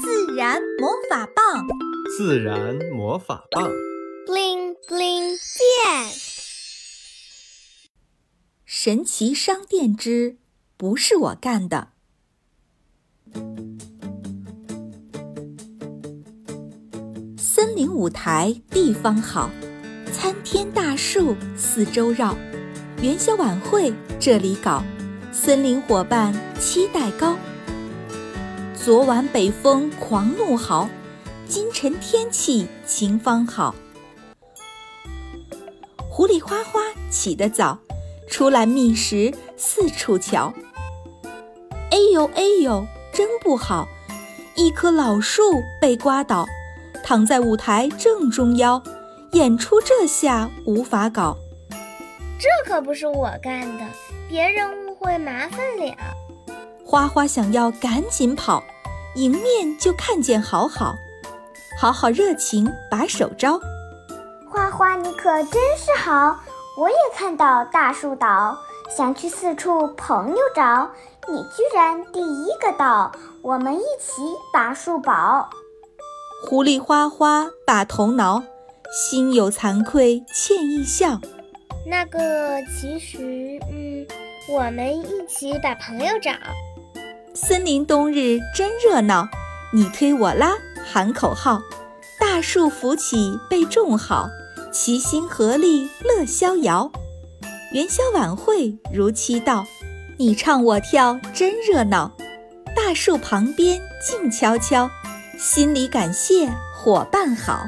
自然魔法棒，自然魔法棒，bling bling 变。神奇商店之不是我干的。森林舞台地方好，参天大树四周绕，元宵晚会这里搞，森林伙伴期待高。昨晚北风狂怒嚎，今晨天气晴方好。狐狸花花起得早，出来觅食四处瞧。哎呦哎呦，真不好！一棵老树被刮倒，躺在舞台正中央，演出这下无法搞。这可不是我干的，别人误会麻烦了。花花想要赶紧跑，迎面就看见好好，好好热情把手招。花花你可真是好，我也看到大树倒，想去四处朋友找，你居然第一个到，我们一起把树保。狐狸花花把头挠，心有惭愧歉意笑。那个其实，嗯，我们一起把朋友找。森林冬日真热闹，你推我拉喊口号，大树扶起被种好，齐心合力乐逍遥。元宵晚会如期到，你唱我跳真热闹，大树旁边静悄悄，心里感谢伙伴好。